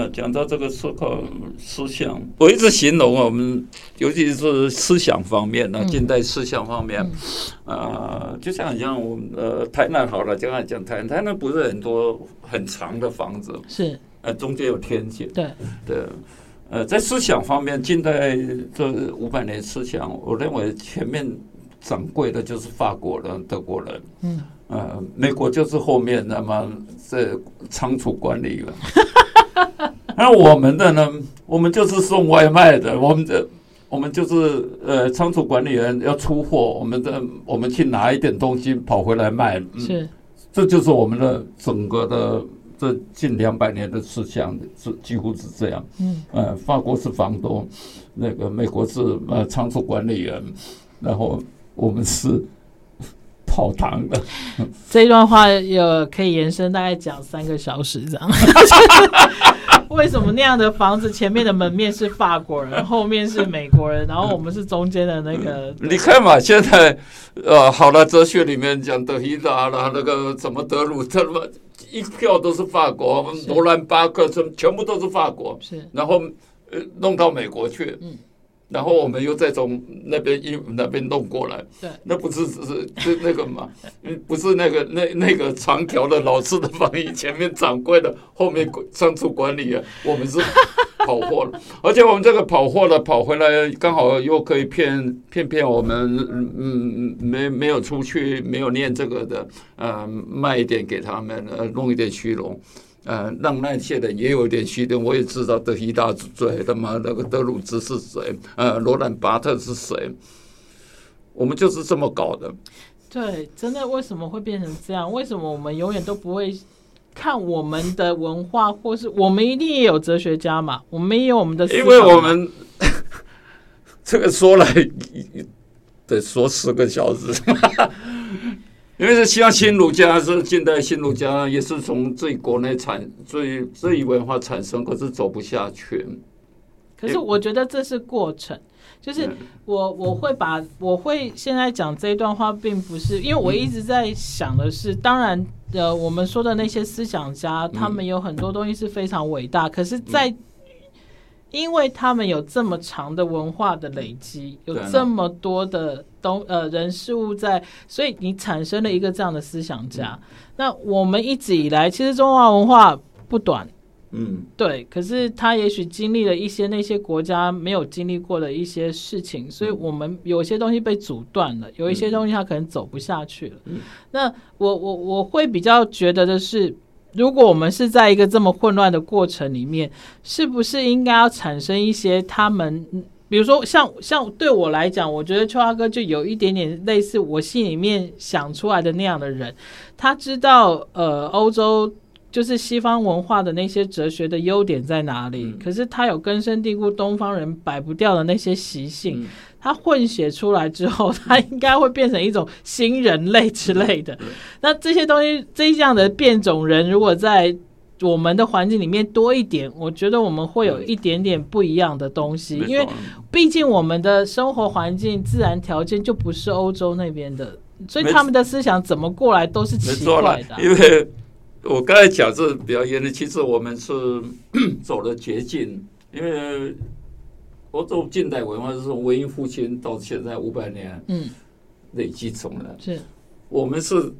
呃，讲到这个思考思想，我一直形容我们，尤其是思想方面呢，近代思想方面，啊，就像像我们呃台南好了，刚才讲台南，台南不是很多很长的房子，是，呃，中间有天井，对。对，呃，在思想方面，近代这五百年思想，我认为前面掌柜的就是法国人、德国人，嗯。呃，美国就是后面那么这仓储管理员，那我们的呢？我们就是送外卖的，我们的我们就是呃仓储管理员要出货，我们的我们去拿一点东西跑回来卖，是，这就是我们的整个的这近两百年的思想是几乎是这样，嗯，呃，法国是房东，那个美国是呃仓储管理员，然后我们是。跑堂的这一段话有可以延伸大概讲三个小时这样。为什么那样的房子前面的门面是法国人，后面是美国人，然后我们是中间的那个？你看嘛，现在呃，好了，哲学里面讲德希达了，那个什么德鲁特嘛，一票都是法国，罗兰巴克什全部都是法国，是，然后呃弄到美国去，嗯。然后我们又再从那边一那边弄过来，对，那不是只是就那个嘛，不是那个那那个长条的老式的翻译，前面掌柜的，后面仓储管理员，我们是跑货了，而且我们这个跑货了跑回来，刚好又可以骗骗骗我们，嗯，没没有出去，没有念这个的，呃，卖一点给他们，呃，弄一点虚荣。呃，让那些人也有点虚点，我也知道德希达是谁他妈，那个德鲁兹是谁？呃，罗兰巴特是谁？我们就是这么搞的。对，真的为什么会变成这样？为什么我们永远都不会看我们的文化，或是我们一定也有哲学家嘛？我们也有我们的，因为我们 这个说来得说十个小时。因为是像新儒家，是近代新儒家，也是从最国内产最这一文化产生，可是走不下去。可是我觉得这是过程，就是我我会把我会现在讲这一段话，并不是因为我一直在想的是，当然呃，我们说的那些思想家，他们有很多东西是非常伟大，可是，在因为他们有这么长的文化的累积，有这么多的东呃人事物在，所以你产生了一个这样的思想家。嗯、那我们一直以来，其实中华文化不短，嗯，对。可是他也许经历了一些那些国家没有经历过的一些事情，所以我们有些东西被阻断了，有一些东西他可能走不下去了。嗯、那我我我会比较觉得的是。如果我们是在一个这么混乱的过程里面，是不是应该要产生一些他们，比如说像像对我来讲，我觉得秋华哥就有一点点类似我心里面想出来的那样的人，他知道呃欧洲就是西方文化的那些哲学的优点在哪里，可是他有根深蒂固东方人摆不掉的那些习性。他混血出来之后，他应该会变成一种新人类之类的。那这些东西，这样的变种人，如果在我们的环境里面多一点，我觉得我们会有一点点不一样的东西。因为毕竟我们的生活环境、自然条件就不是欧洲那边的，所以他们的思想怎么过来都是奇怪的。因为我刚才讲这比较严的，其实我们是 走了捷径，因为。欧洲近代文化是从文艺复兴到现在五百年，嗯，累积重了。是，我们是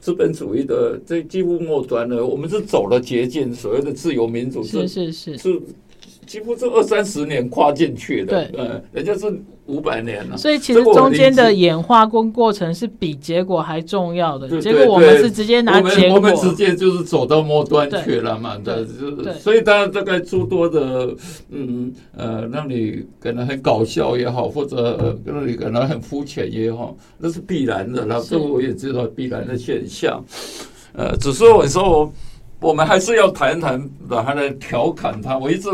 资本主义的这几乎末端了。我们是走了捷径，所谓的自由民主是是是是。几乎是二三十年跨进去的，对，呃，人家是五百年了，所以其实中间的演化过过程是比结果还重要的。结果我们是直接拿结果，我们直接就是走到末端去了嘛，对，就是，所以当然大概诸多的，嗯呃，让你可能很搞笑也好，或者让你可能很肤浅也好，那是必然的，然后这个我也知道必然的现象，呃，只是我说我我们还是要谈谈，把它来调侃它，我一直。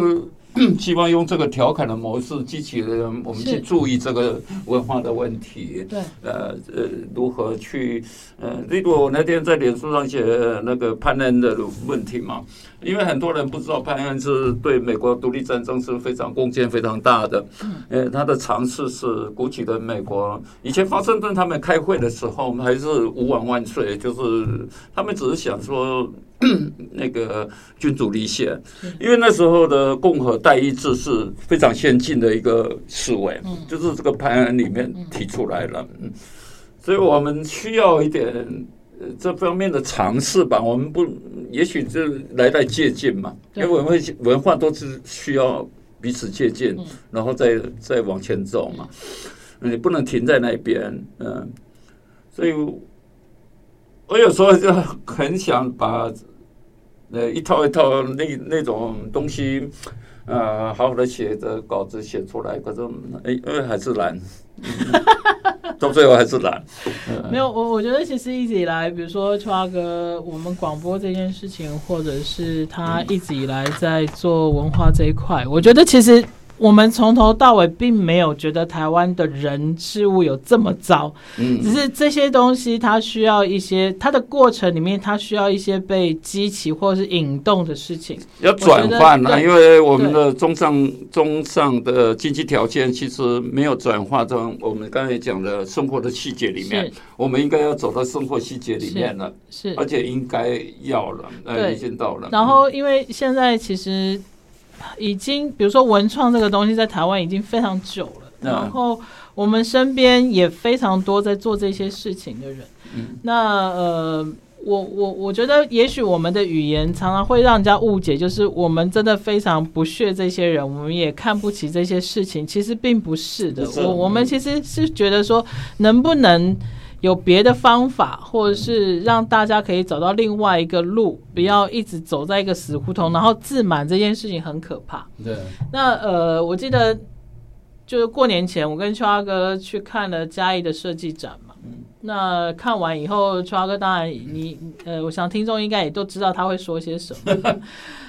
希望用这个调侃的模式，激起人我们去注意这个文化的问题。对，呃呃，如何去呃，例如我那天在脸书上写那个潘恩的问题嘛，因为很多人不知道潘恩是对美国独立战争是非常贡献非常大的。呃，他的尝试是鼓起了美国。以前华盛顿他们开会的时候，还是吾往万岁，就是他们只是想说。那个君主立宪，因为那时候的共和代议制是非常先进的一个思维，就是这个潘恩里面提出来了，嗯，所以我们需要一点这方面的尝试吧。我们不，也许就来来借鉴嘛，因为文化文化都是需要彼此借鉴，然后再再往前走嘛。你不能停在那边，嗯，所以。我有时候就很想把呃一套一套那那种东西，呃，好好的写的稿子写出来，可是哎，因为还是难，到最后还是难。没有，我我觉得其实一直以来，比如说秋华哥，我们广播这件事情，或者是他一直以来在做文化这一块，我觉得其实。我们从头到尾并没有觉得台湾的人事物有这么糟，嗯，只是这些东西它需要一些它的过程里面，它需要一些被激起或者是引动的事情，要转换啊，因为我们的中上中上的经济条件其实没有转化成我们刚才讲的生活的细节里面，我们应该要走到生活细节里面了，是，而且应该要了，呃，已经到了。然后因为现在其实。已经，比如说文创这个东西在台湾已经非常久了，然后我们身边也非常多在做这些事情的人。那呃，我我我觉得，也许我们的语言常常会让人家误解，就是我们真的非常不屑这些人，我们也看不起这些事情。其实并不是的，我我们其实是觉得说，能不能。有别的方法，或者是让大家可以找到另外一个路，不要一直走在一个死胡同，然后自满这件事情很可怕。对，那呃，我记得就是过年前，我跟秋阿哥去看了嘉义的设计展嘛。嗯。那看完以后，秋阿哥当然你呃，我想听众应该也都知道他会说些什么。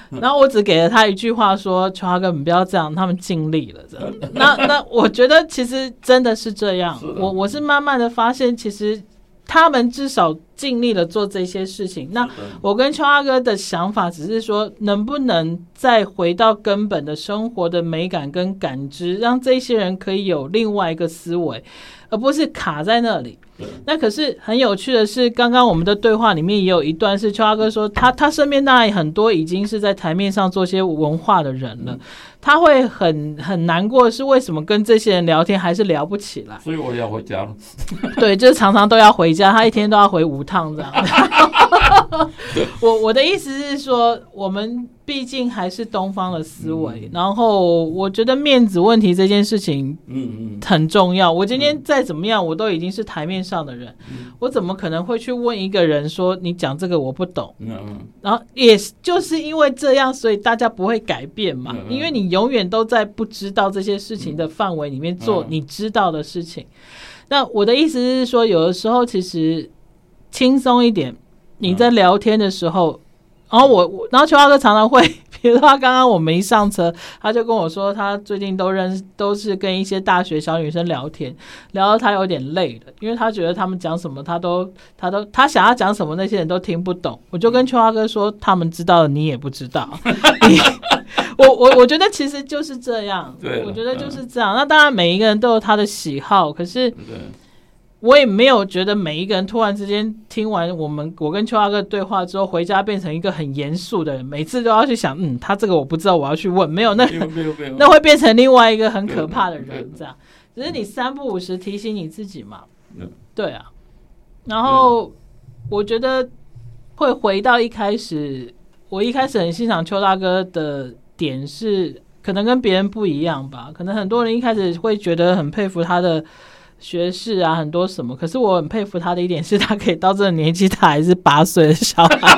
然后我只给了他一句话说：“秋华哥，你不要这样，他们尽力了。”这样。那那我觉得其实真的是这样。我我是慢慢的发现，其实他们至少尽力了做这些事情。那我跟秋阿哥的想法只是说，能不能再回到根本的生活的美感跟感知，让这些人可以有另外一个思维，而不是卡在那里。那可是很有趣的是，刚刚我们的对话里面也有一段是秋阿哥说，他他身边当然很多已经是在台面上做些文化的人了，他会很很难过，是为什么跟这些人聊天还是聊不起来？所以我要回家了。对，就是常常都要回家，他一天都要回五趟这样。我我的意思是说，我们。毕竟还是东方的思维，嗯，然后我觉得面子问题这件事情，嗯嗯，很重要。我今天再怎么样，我都已经是台面上的人，嗯，我怎么可能会去问一个人说你讲这个我不懂？嗯嗯，然后也就是因为这样，所以大家不会改变嘛，嗯，因为你永远都在不知道这些事情的范围里面做你知道的事情。嗯，那我的意思是说，有的时候其实轻松一点，你在聊天的时候。然后我我，然后秋华哥常常会，比如说他刚刚我们一上车，他就跟我说，他最近都认识，都是跟一些大学小女生聊天，聊到他有点累了，因为他觉得他们讲什么，他都他都他想要讲什么，那些人都听不懂。我就跟秋华哥说，他们知道的你也不知道。我我我觉得其实就是这样，对，我觉得就是这样。那当然每一个人都有他的喜好，可是。我也没有觉得每一个人突然之间听完我们我跟邱大哥对话之后回家变成一个很严肃的人，每次都要去想，嗯，他这个我不知道，我要去问，没有，那 那会变成另外一个很可怕的人，这样。只是你三不五时提醒你自己嘛，对啊。然后我觉得会回到一开始，我一开始很欣赏邱大哥的点是，可能跟别人不一样吧。可能很多人一开始会觉得很佩服他的。学士啊，很多什么？可是我很佩服他的一点是，他可以到这个年纪，他还是八岁的小孩，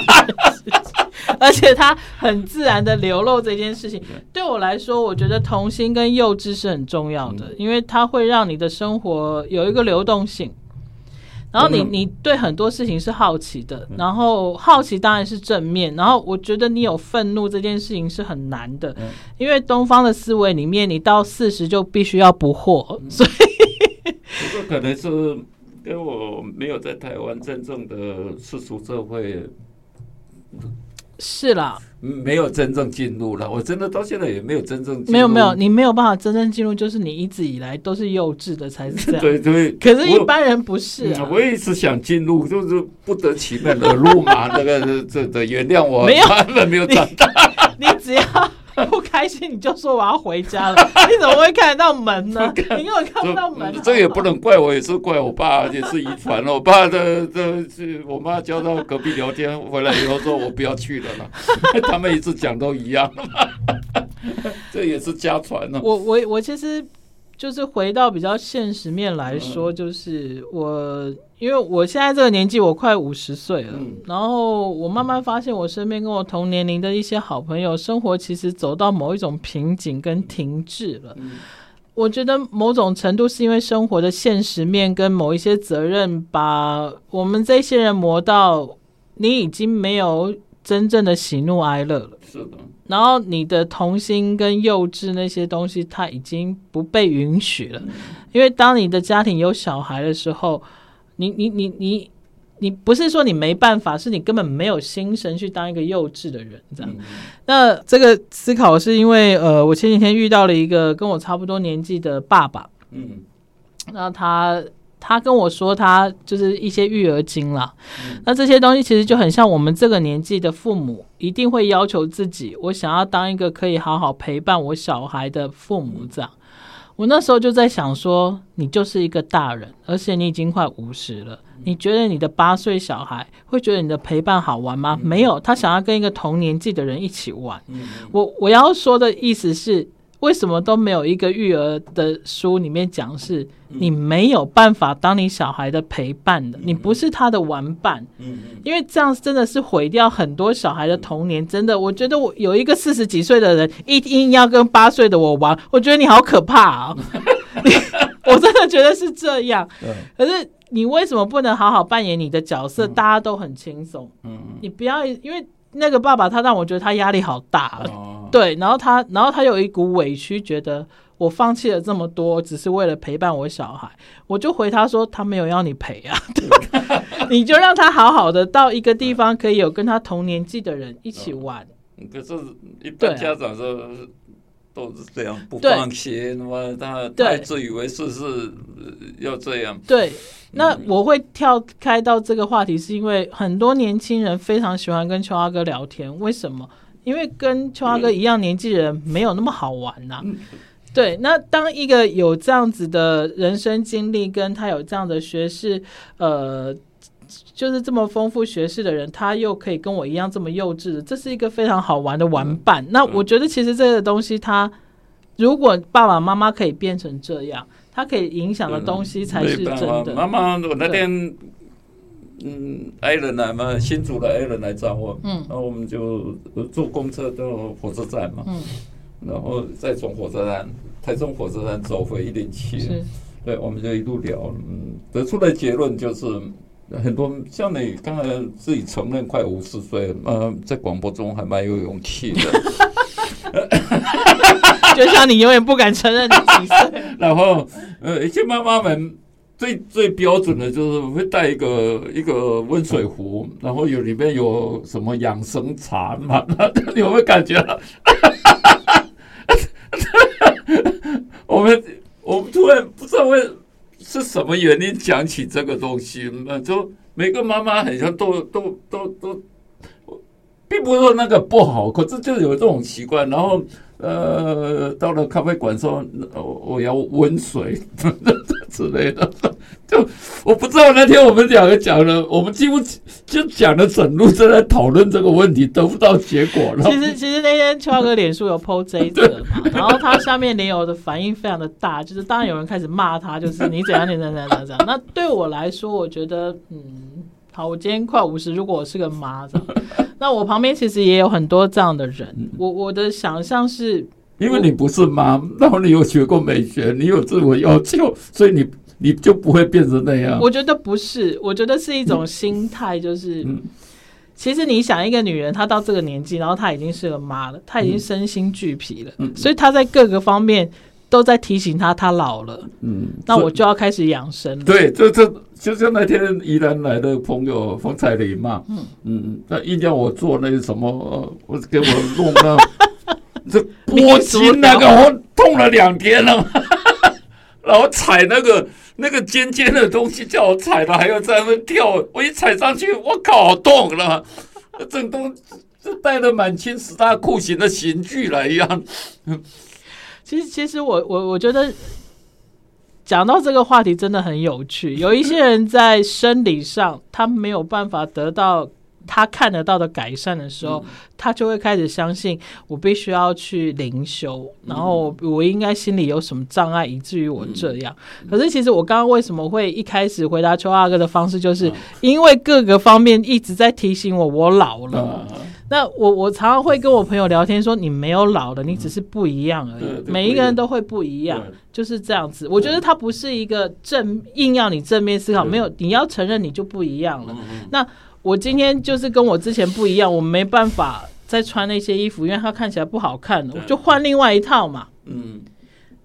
而且他很自然的流露这件事情。对我来说，我觉得童心跟幼稚是很重要的，因为它会让你的生活有一个流动性。然后你你对很多事情是好奇的，然后好奇当然是正面。然后我觉得你有愤怒这件事情是很难的，因为东方的思维里面，你到四十就必须要不惑，所以。可能是跟我没有在台湾真正的世俗社会是啦，没有真正进入了。我真的到现在也没有真正进入。没有没有，你没有办法真正进入，就是你一直以来都是幼稚的，才是这样。对对。可是，一般人不是啊。我，我也是想进入，就是不得其门而入嘛。那个这这原谅我，没有，根本没有长大。你，你只要。不开心你就说我要回家了，你怎么会看得到门呢？你根本看不到门。这个也不能怪我，也是怪我爸，也是遗传了。我爸的的是我妈叫到隔壁聊天，回来以后说我不要去了嘛。他们一直讲都一样，这也是家传呢。我我我其实。就是回到比较现实面来说，就是我，因为我现在这个年纪，我快五十岁了，然后我慢慢发现，我身边跟我同年龄的一些好朋友，生活其实走到某一种瓶颈跟停滞了。我觉得某种程度是因为生活的现实面跟某一些责任，把我们这些人磨到你已经没有真正的喜怒哀乐了。是的。然后你的童心跟幼稚那些东西，它已经不被允许了，因为当你的家庭有小孩的时候，你你你你你不是说你没办法，是你根本没有心神去当一个幼稚的人，这样。那这个思考是因为，呃，我前几天遇到了一个跟我差不多年纪的爸爸，嗯，那他。他跟我说，他就是一些育儿经啦。嗯、那这些东西其实就很像我们这个年纪的父母，一定会要求自己，我想要当一个可以好好陪伴我小孩的父母。这样，我那时候就在想说，你就是一个大人，而且你已经快五十了。你觉得你的八岁小孩会觉得你的陪伴好玩吗？没有，他想要跟一个同年纪的人一起玩。我我要说的意思是。为什么都没有一个育儿的书里面讲是，你没有办法当你小孩的陪伴的，你不是他的玩伴，因为这样真的是毁掉很多小孩的童年。真的，我觉得我有一个四十几岁的人，一定要跟八岁的我玩，我觉得你好可怕啊！我真的觉得是这样。可是你为什么不能好好扮演你的角色？大家都很轻松。你不要因为。那个爸爸，他让我觉得他压力好大，哦、对，然后他，然后他有一股委屈，觉得我放弃了这么多，只是为了陪伴我小孩。我就回他说，他没有要你陪啊，你就让他好好的到一个地方，可以有跟他同年纪的人一起玩。可是，一般家长说。都是这样不放心，那么他太自以为是是要这样。对，那我会跳开到这个话题，是因为很多年轻人非常喜欢跟秋华哥聊天。为什么？因为跟秋华哥一样年纪人没有那么好玩呐、啊。对，那当一个有这样子的人生经历，跟他有这样的学识，呃。就是这么丰富学识的人，他又可以跟我一样这么幼稚，这是一个非常好玩的玩伴。嗯、那我觉得其实这个东西，他如果爸爸妈妈可以变成这样，他可以影响的东西才是真的。妈妈，我那天嗯，爱人来嘛，新竹的爱人来找我，嗯，然后我们就坐公车到火车站嘛，嗯，然后再从火车站台中火车站走回一零七，是对，我们就一路聊，嗯，得出的结论就是。很多像你刚才自己承认快五十岁，呃，在广播中还蛮有勇气的。就像你永远不敢承认你几岁。然后，呃，一些妈妈们最最标准的就是会带一个一个温水壶，然后有里面有什么养生茶嘛？你有没有感觉？我们我们突然不知道为。是什么原因讲起这个东西？那就每个妈妈好像都都都都，并不是说那个不好，可是就有这种习惯，然后。呃，到了咖啡馆说，我要温水之类的，就我不知道那天我们两个讲了，我们几乎就讲了整路正在讨论这个问题，得不到结果了。其实其实那天秋华哥脸书有 po 这一则嘛，然后他下面连友的反应非常的大，就是当然有人开始骂他，就是你怎样你怎样怎样怎样。那对我来说，我觉得嗯。好，我今天快五十。如果我是个妈，那我旁边其实也有很多这样的人。我我的想象是，因为你不是妈，然后你有学过美学，你有自我要求，所以你你就不会变成那样。我觉得不是，我觉得是一种心态，就是，其实你想一个女人，她到这个年纪，然后她已经是个妈了，她已经身心俱疲了，所以她在各个方面都在提醒她，她老了，嗯，那我就要开始养生了。对，这这就像那天宜兰来的朋友冯彩玲嘛，嗯。嗯，他硬叫我做那个什么，我给我弄那这拨筋那个，我痛了两天了，然后踩那个那个尖尖的东西叫我踩了，还要在那跳，我一踩上去，我靠，好痛了，整东就带着满清十大酷刑的刑具了一样。其实，其实我我我觉得讲到这个话题真的很有趣。有一些人在生理上他没有办法得到他看得到的改善的时候，他就会开始相信我必须要去灵修，然后我应该心里有什么障碍以至于我这样。可是，其实我刚刚为什么会一开始回答邱大哥的方式，就是因为各个方面一直在提醒我我老了。那我我常常会跟我朋友聊天说，你没有老了，你只是不一样而已。每一个人都会不一样，就是这样子。我觉得它不是一个正硬要你正面思考，没有，你要承认你就不一样了。那我今天就是跟我之前不一样，我没办法再穿那些衣服，因为它看起来不好看，我就换另外一套嘛。嗯。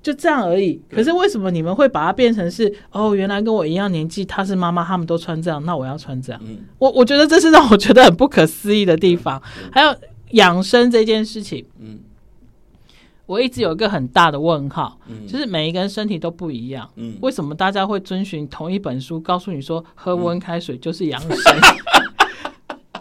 就这样而已。可是为什么你们会把它变成是哦？原来跟我一样年纪，她是妈妈，他们都穿这样，那我要穿这样。嗯、我我觉得这是让我觉得很不可思议的地方。还有养生这件事情，嗯，我一直有一个很大的问号，嗯、就是每一个人身体都不一样，嗯，为什么大家会遵循同一本书，告诉你说喝温开水就是养生？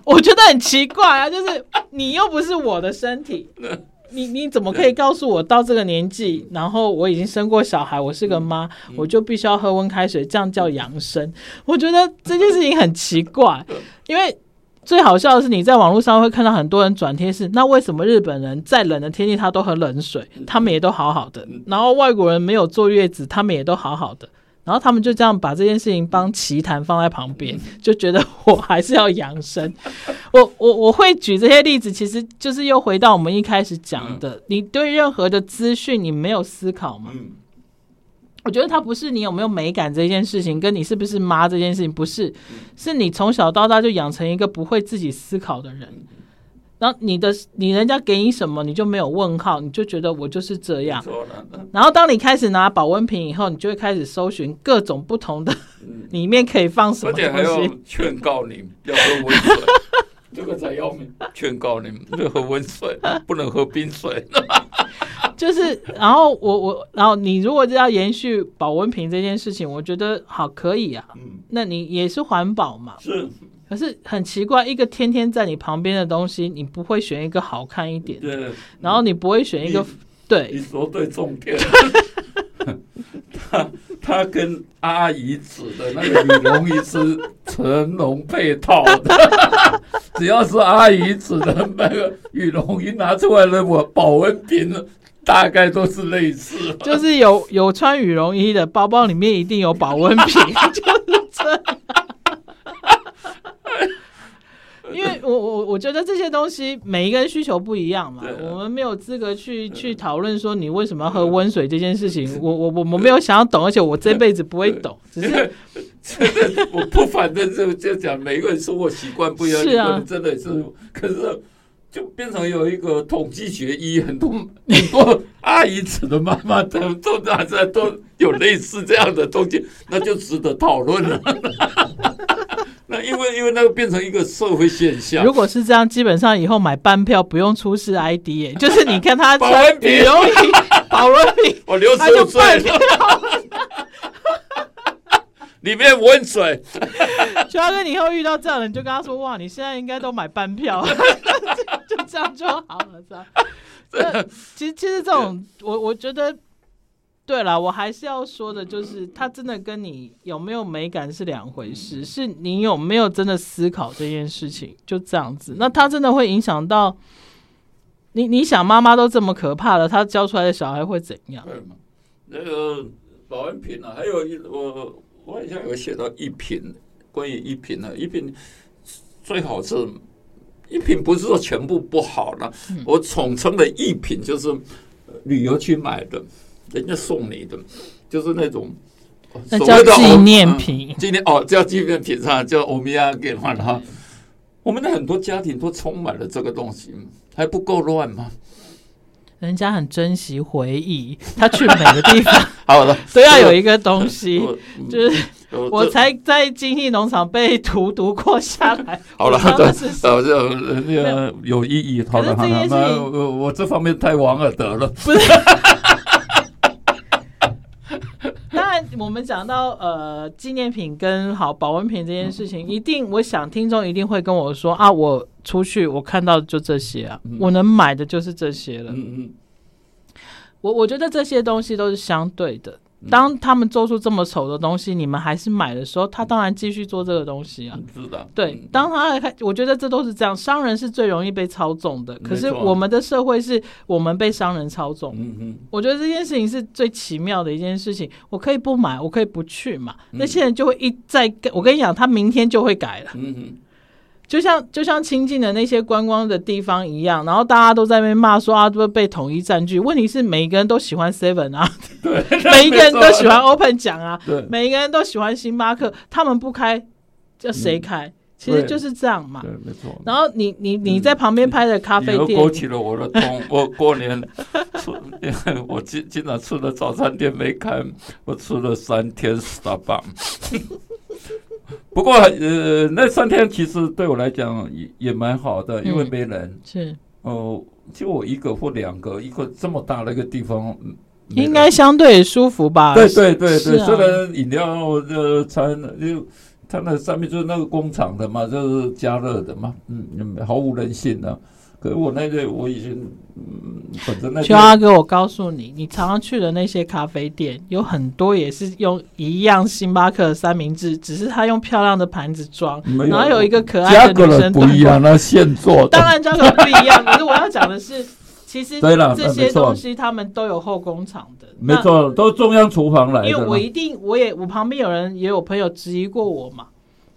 嗯、我觉得很奇怪啊，就是你又不是我的身体。你你怎么可以告诉我到这个年纪，然后我已经生过小孩，我是个妈，我就必须要喝温开水，这样叫养生？我觉得这件事情很奇怪，因为最好笑的是你在网络上会看到很多人转贴是，那为什么日本人再冷的天气他都喝冷水，他们也都好好的，然后外国人没有坐月子，他们也都好好的。然后他们就这样把这件事情帮奇谈放在旁边，就觉得我还是要养生。我我我会举这些例子，其实就是又回到我们一开始讲的，你对任何的资讯你没有思考吗？我觉得它不是你有没有美感这件事情，跟你是不是妈这件事情不是，是你从小到大就养成一个不会自己思考的人。然后你的你人家给你什么，你就没有问号，你就觉得我就是这样。然后当你开始拿保温瓶以后，你就会开始搜寻各种不同的里面可以放什么东西。而且还要劝告你要喝温水，这个才要命。劝告你们要喝温水，不能喝冰水。就是，然后我我，然后你如果要延续保温瓶这件事情，我觉得好可以啊。那你也是环保嘛？是。可是很奇怪，一个天天在你旁边的东西，你不会选一个好看一点的，对然后你不会选一个对。你说对重点。他他跟阿姨指的那个羽绒衣是成龙配套的，只要是阿姨指的那个羽绒衣拿出来了，我保温瓶大概都是类似。就是有有穿羽绒衣的包包里面一定有保温瓶，就是这样。因为我我我觉得这些东西每一个人需求不一样嘛，我们没有资格去去讨论说你为什么要喝温水这件事情。我我我我没有想要懂，而且我这辈子不会懂。只是我不反正就就讲每一个人生活习惯不一样，是啊，真的是。可是就变成有一个统计学一很多很多阿姨子的妈妈都都大家都有类似这样的东西，那就值得讨论了。那因为因为那个变成一个社会现象。如果是这样，基本上以后买班票不用出示 ID，耶，就是你看他 保温瓶，保温瓶，我六十五岁了，里面温水。就要跟你以后遇到这样的人，就跟他说：哇，你现在应该都买半票，就这样就好了，是吧？其实其实这种，我我觉得。对了，我还是要说的，就是他真的跟你有没有美感是两回事，是你有没有真的思考这件事情，就这样子。那他真的会影响到你？你想，妈妈都这么可怕了，他教出来的小孩会怎样？那个保温瓶啊，还有一我我好像有写到一品，关于一品呢，一品最好是一品，不是说全部不好了，嗯、我统称的一品就是旅游去买的。人家送你的，就是那种，那叫纪念品。今天哦，叫纪念品上叫欧米亚给换哈。我们的很多家庭都充满了这个东西，还不够乱吗？人家很珍惜回忆，他去每个地方 好了都要有一个东西，就是我才在经济农场被荼毒过下来。好了，这这那个有意义。好了好了，那我我这方面太王尔德了。不是。当然，我们讲到呃纪念品跟好保温瓶这件事情，一定我想听众一定会跟我说啊，我出去我看到的就这些啊，我能买的就是这些了。嗯嗯，我我觉得这些东西都是相对的。当他们做出这么丑的东西，你们还是买的时候，他当然继续做这个东西啊。是的，对。当他开，我觉得这都是这样。商人是最容易被操纵的，可是我们的社会是我们被商人操纵。嗯嗯。我觉得这件事情是最奇妙的一件事情。我可以不买，我可以不去嘛。那些人就会一再，我跟你讲，他明天就会改了。嗯嗯。就像就像清境的那些观光的地方一样，然后大家都在那边骂说啊，都被统一占据。问题是每一个人都喜欢 Seven 啊，对，每一个人都喜欢 Open 奖啊，对，每一个人都喜欢星巴克，他们不开，叫谁开？嗯、其实就是这样嘛。对，没错。然后你你你在旁边拍的咖啡店，勾起了我的痛。我过年吃，我经经常吃的早餐店没开，我吃了三天 Starbucks。不过，呃，那三天其实对我来讲也也蛮好的，因为没人。嗯、是哦，就我一个或两个，一个这么大的一个地方，应该相对舒服吧？对对对对，啊、虽然饮料的餐就它那上面就是那个工厂的嘛，就是加热的嘛，嗯，毫无人性的、啊。可是我那个我已经，嗯，反正那个邱阿哥，我告诉你，你常常去的那些咖啡店，有很多也是用一样星巴克的三明治，只是他用漂亮的盘子装，然后有一个可爱的女生。不一样，那现做的。当然价格不一样，可是我要讲的是，其实这些东西他们都有后工厂的。没错，都中央厨房来的。因为我一定，我也我旁边有人也有朋友质疑过我嘛。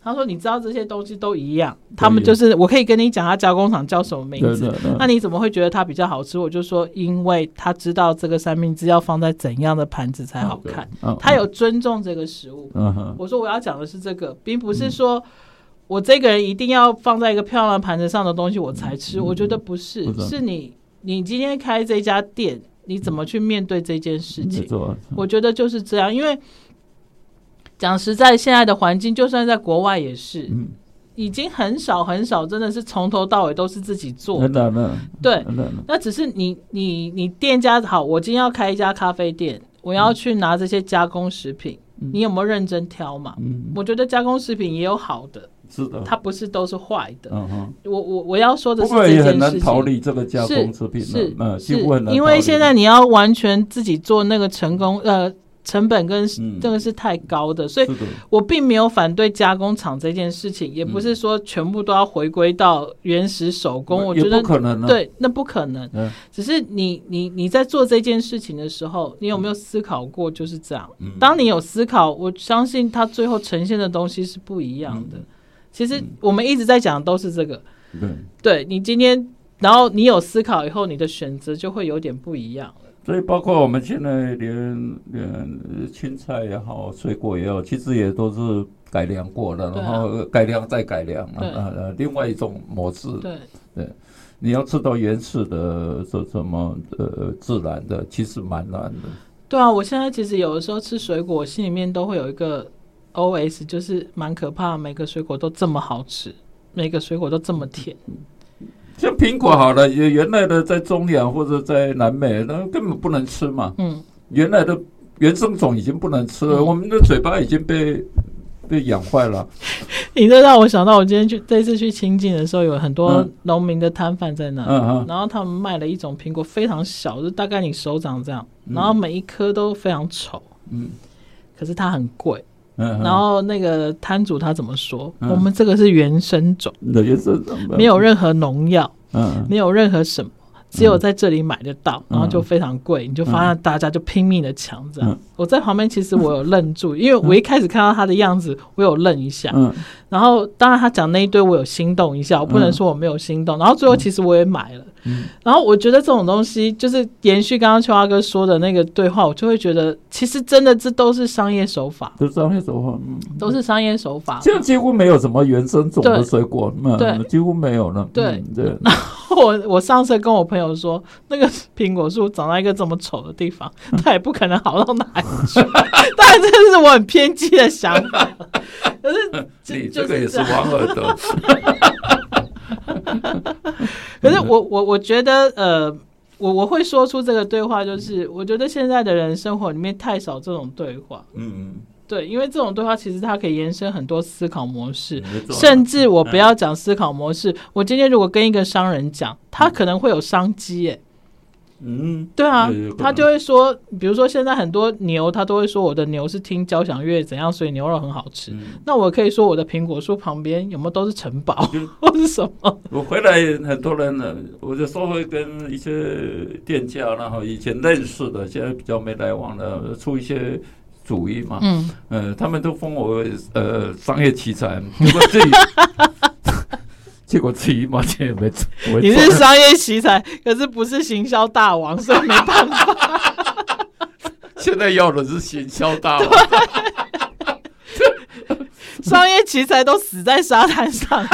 他说：“你知道这些东西都一样，他们就是我可以跟你讲，他加工厂叫什么名字？那你怎么会觉得它比较好吃？我就说，因为他知道这个三明治要放在怎样的盘子才好看，他有尊重这个食物。我说我要讲的是这个，并不是说我这个人一定要放在一个漂亮的盘子上的东西我才吃。我觉得不是，是你你今天开这家店，你怎么去面对这件事情？我觉得就是这样，因为。”讲实在，现在的环境，就算在国外也是，嗯、已经很少很少，真的是从头到尾都是自己做的。对，那只是你你你店家好，我今天要开一家咖啡店，我要去拿这些加工食品，嗯、你有没有认真挑嘛？嗯、我觉得加工食品也有好的，是的，它不是都是坏的。嗯、哼我我我要说的是这件事情，也很难逃离这个加工食品，是是，是因为现在你要完全自己做那个成功呃。成本跟这个是太高的，所以我并没有反对加工厂这件事情，也不是说全部都要回归到原始手工。我觉得可能对，那不可能。只是你你你在做这件事情的时候，你有没有思考过？就是这样。当你有思考，我相信它最后呈现的东西是不一样的。其实我们一直在讲的都是这个。对，你今天，然后你有思考以后，你的选择就会有点不一样。所以，包括我们现在连连青菜也好，水果也好，其实也都是改良过的，然后改良再改良啊，呃，另外一种模式。对对，你要吃到原始的，这什么呃自然的，其实蛮难的。对啊，我现在其实有的时候吃水果，心里面都会有一个 OS，就是蛮可怕，每个水果都这么好吃，每个水果都这么甜。像苹果好了，原原来的在中亚或者在南美，那根本不能吃嘛。嗯，原来的原生种已经不能吃了，嗯、我们的嘴巴已经被被养坏了。你这让我想到，我今天去这次去清境的时候，有很多农民的摊贩在那，然后他们卖了一种苹果，非常小，就大概你手掌这样，然后每一颗都非常丑。嗯，可是它很贵。嗯，然后那个摊主他怎么说？嗯、我们这个是原生种，原生种没有任何农药，嗯，没有任何什么，只有在这里买得到，嗯、然后就非常贵，你就发现大家就拼命的抢这样。嗯、我在旁边其实我有愣住，因为我一开始看到他的样子，我有愣一下。嗯。然后，当然他讲那一堆，我有心动一下，我不能说我没有心动。然后最后，其实我也买了。然后我觉得这种东西，就是延续刚刚秋华哥说的那个对话，我就会觉得，其实真的这都是商业手法，都是商业手法，嗯，都是商业手法。现在几乎没有什么原生种的水果，对，几乎没有了。对对。然后我我上次跟我朋友友说，那个苹果树长在一个这么丑的地方，它也不可能好到哪里去。当然，这是我很偏激的想法。可是，你这个也是王尔德。可是我我我觉得呃。我我会说出这个对话，就是我觉得现在的人生活里面太少这种对话。嗯嗯，对，因为这种对话其实它可以延伸很多思考模式，甚至我不要讲思考模式，我今天如果跟一个商人讲，他可能会有商机，哎。嗯，对啊，他就会说，比如说现在很多牛，他都会说我的牛是听交响乐怎样，所以牛肉很好吃。嗯、那我可以说我的苹果树旁边有没有都是城堡 或是什么？我回来很多人呢，我就说会跟一些店家，然后以前认识的，现在比较没来往的，出一些主意嘛。嗯，呃，他们都封我为呃商业奇才，结果自己。结果自己一毛钱也没赚。你是商业奇才，可是不是行销大王，所以没办法。现在要的是行销大王。商业奇才都死在沙滩上。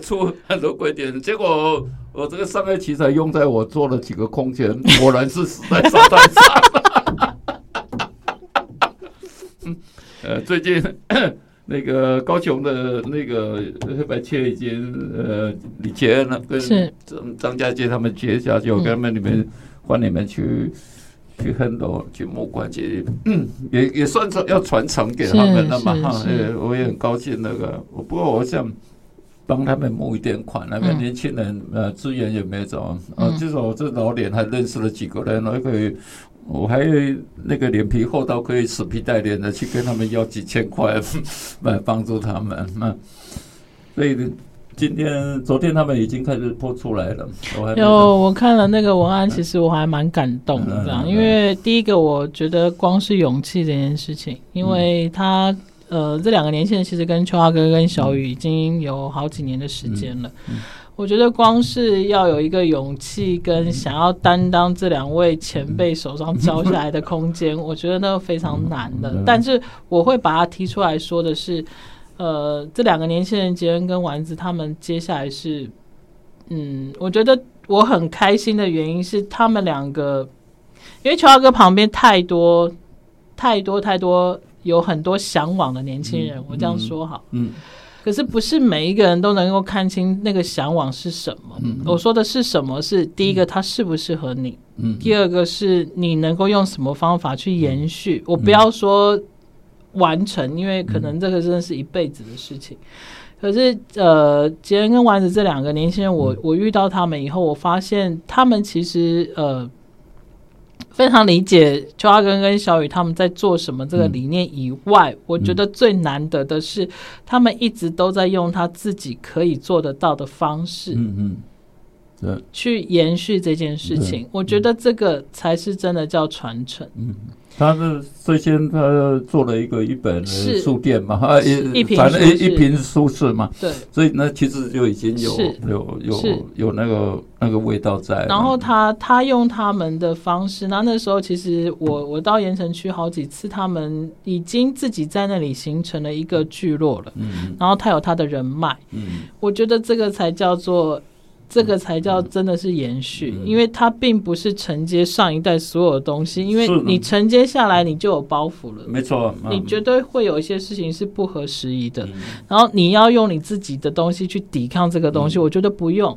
出很多鬼点，结果我这个商业奇才用在我做了几个空间，果然是死在沙滩上。嗯呃，最近。那个高雄的那个黑白切已经呃你结了，跟张张家界他们结下去，我跟他们你们换你们去去很多去木管节，嗯，也也算是要传承给他们了嘛哈，呃，我也很高兴那个，不过我想帮他们募一点款，那个年轻人呃资源也没走，啊，至少我这老脸还认识了几个人，还可以。我还那个脸皮厚到可以死皮带脸的去跟他们要几千块来帮助他们，那所以今天、昨天他们已经开始播出来了。有我看了那个文案，其实我还蛮感动的，这样，因为第一个我觉得光是勇气这件事情，因为他呃这两个年轻人其实跟秋华哥跟小雨已经有好几年的时间了。我觉得光是要有一个勇气跟想要担当这两位前辈手上 交下来的空间，我觉得那个非常难的。但是我会把它提出来说的是，呃，这两个年轻人杰恩跟丸子他们接下来是，嗯，我觉得我很开心的原因是他们两个，因为乔二哥旁边太多太多太多有很多向往的年轻人，我这样说好，嗯。可是不是每一个人都能够看清那个向往是什么。嗯、我说的是什么？是第一个，它适不适合你？嗯、第二个是你能够用什么方法去延续？嗯、我不要说完成，因为可能这个真的是一辈子的事情。嗯、可是，呃，杰恩跟丸子这两个年轻人，我我遇到他们以后，我发现他们其实呃。非常理解邱阿根跟小雨他们在做什么这个理念以外，嗯、我觉得最难得的是，他们一直都在用他自己可以做得到的方式，嗯嗯，去延续这件事情。我觉得这个才是真的叫传承。嗯。他是最先他做了一个一本书店嘛，啊一反正一一瓶书市嘛，对，所以那其实就已经有有有有那个那个味道在。然后他他用他们的方式，那那时候其实我我到盐城区好几次，他们已经自己在那里形成了一个聚落了，嗯，然后他有他的人脉，嗯，我觉得这个才叫做。这个才叫真的是延续，因为它并不是承接上一代所有的东西，因为你承接下来你就有包袱了，没错，你绝对会有一些事情是不合时宜的，然后你要用你自己的东西去抵抗这个东西，我觉得不用。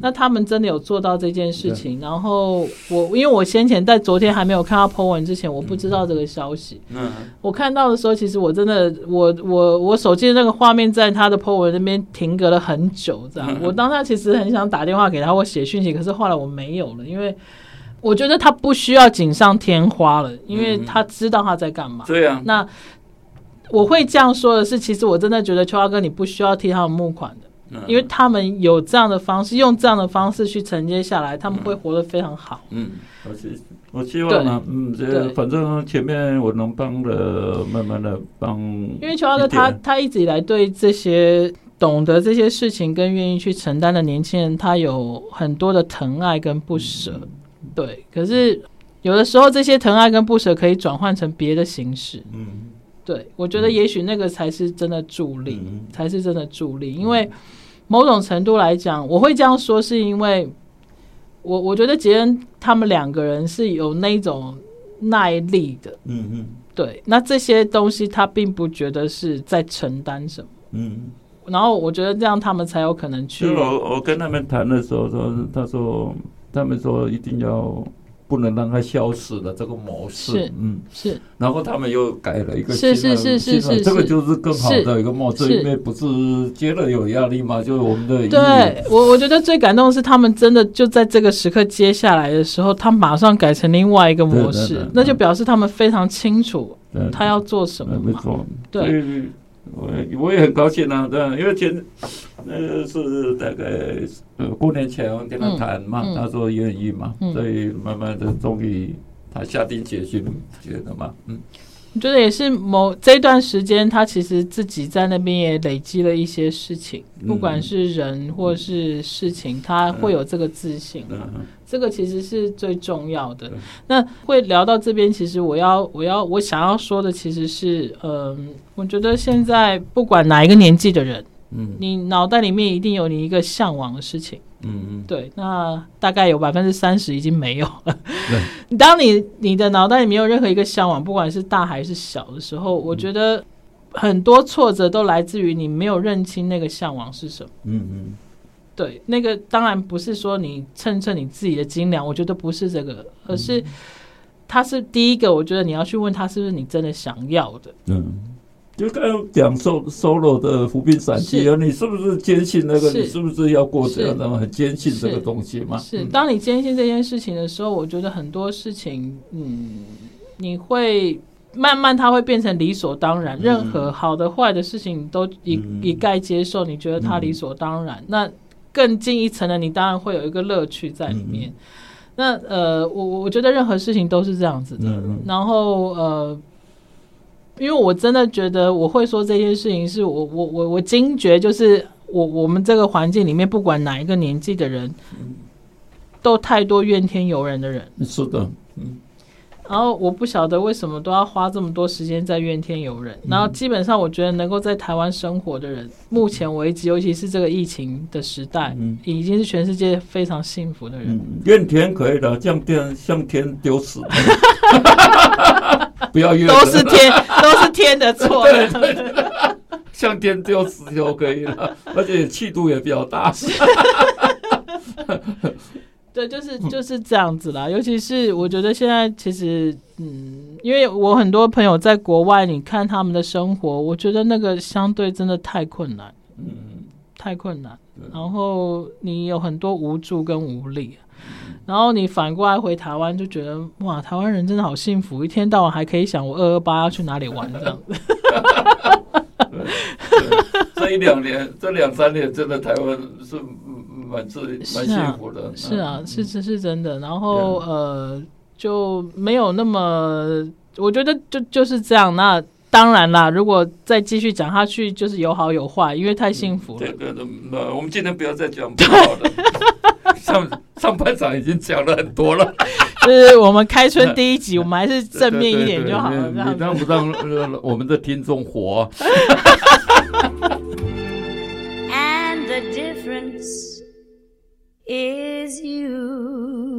那他们真的有做到这件事情，然后我因为我先前在昨天还没有看到 po 文之前，我不知道这个消息。嗯，我看到的时候，其实我真的，我我我手机的那个画面在他的 po 文那边停格了很久，这样。我当下其实很想打电话给他或写讯息，可是后来我没有了，因为我觉得他不需要锦上添花了，因为他知道他在干嘛。对啊。那我会这样说的是，其实我真的觉得秋华哥，你不需要替他们募款的。因为他们有这样的方式，用这样的方式去承接下来，他们会活得非常好。嗯，我希我希望呢，嗯，这反正前面我能帮的，慢慢的帮。因为邱阿哥他他一直以来对这些懂得这些事情跟愿意去承担的年轻人，他有很多的疼爱跟不舍。对，可是有的时候这些疼爱跟不舍可以转换成别的形式。嗯，对，我觉得也许那个才是真的助力，才是真的助力，因为。某种程度来讲，我会这样说，是因为我我觉得杰恩他们两个人是有那种耐力的。嗯嗯，对。那这些东西他并不觉得是在承担什么。嗯。然后我觉得这样他们才有可能去。我我跟他们谈的时候说，他说他们说一定要。不能让它消失的这个模式，是嗯。是，然后他们又改了一个是是是是是，这个就是更好的一个模式，因为不是接了有压力嘛，就是我们的。对我我觉得最感动的是他们真的就在这个时刻接下来的时候，他马上改成另外一个模式，那就表示他们非常清楚他要做什么嘛，对。我我也很高兴啊，对，因为前那个是大概呃过年前我跟他谈嘛，嗯嗯、他说愿意嘛，嗯、所以慢慢的终于他下定决心觉得嘛，嗯。我觉得也是某这段时间，他其实自己在那边也累积了一些事情，不管是人或是事情，他会有这个自信。这个其实是最重要的。那会聊到这边，其实我要我要我想要说的，其实是，嗯，我觉得现在不管哪一个年纪的人，嗯，你脑袋里面一定有你一个向往的事情。嗯嗯，对，那大概有百分之三十已经没有了。对，当你你的脑袋里没有任何一个向往，不管是大还是小的时候，我觉得很多挫折都来自于你没有认清那个向往是什么。嗯嗯，对，那个当然不是说你称称你自己的斤两，我觉得不是这个，而是他是第一个，我觉得你要去问他是不是你真的想要的。嗯。就刚刚讲 solo 的扶贫散记啊，你是不是坚信那个？你是不是要过这样的很坚信这个东西吗？是，当你坚信这件事情的时候，我觉得很多事情，嗯，你会慢慢它会变成理所当然。任何好的坏的事情，你都一一概接受，你觉得它理所当然。那更进一层的，你当然会有一个乐趣在里面。那呃，我我觉得任何事情都是这样子的。然后呃。因为我真的觉得我会说这件事情，是我我我我惊觉，就是我我们这个环境里面，不管哪一个年纪的人，都太多怨天尤人的人。是的，嗯。然后我不晓得为什么都要花这么多时间在怨天尤人。然后基本上，我觉得能够在台湾生活的人，目前为止，尤其是这个疫情的时代，已经是全世界非常幸福的人。怨天可以的，向天向天丢死。不要怨，都是天，都是天的错。向天丢死就可以了，而且气度也比较大。对，就是就是这样子啦。尤其是我觉得现在其实，嗯，因为我很多朋友在国外，你看他们的生活，我觉得那个相对真的太困难，嗯，太困难。然后你有很多无助跟无力。然后你反过来回台湾，就觉得哇，台湾人真的好幸福，一天到晚还可以想我二二八要去哪里玩这样 子。这一两年，这两三年，真的台湾是蛮自蛮幸福的。是啊，是是是真的。然后呃，就没有那么，我觉得就就是这样。那当然啦，如果再继续讲下去，就是有好有坏，因为太幸福了。对对对，我们今天不要再讲不好的。上上半场已经讲了很多了，就是我们开春第一集，我们还是正面一点就好了。你让不让我们的听众活？And the difference is you.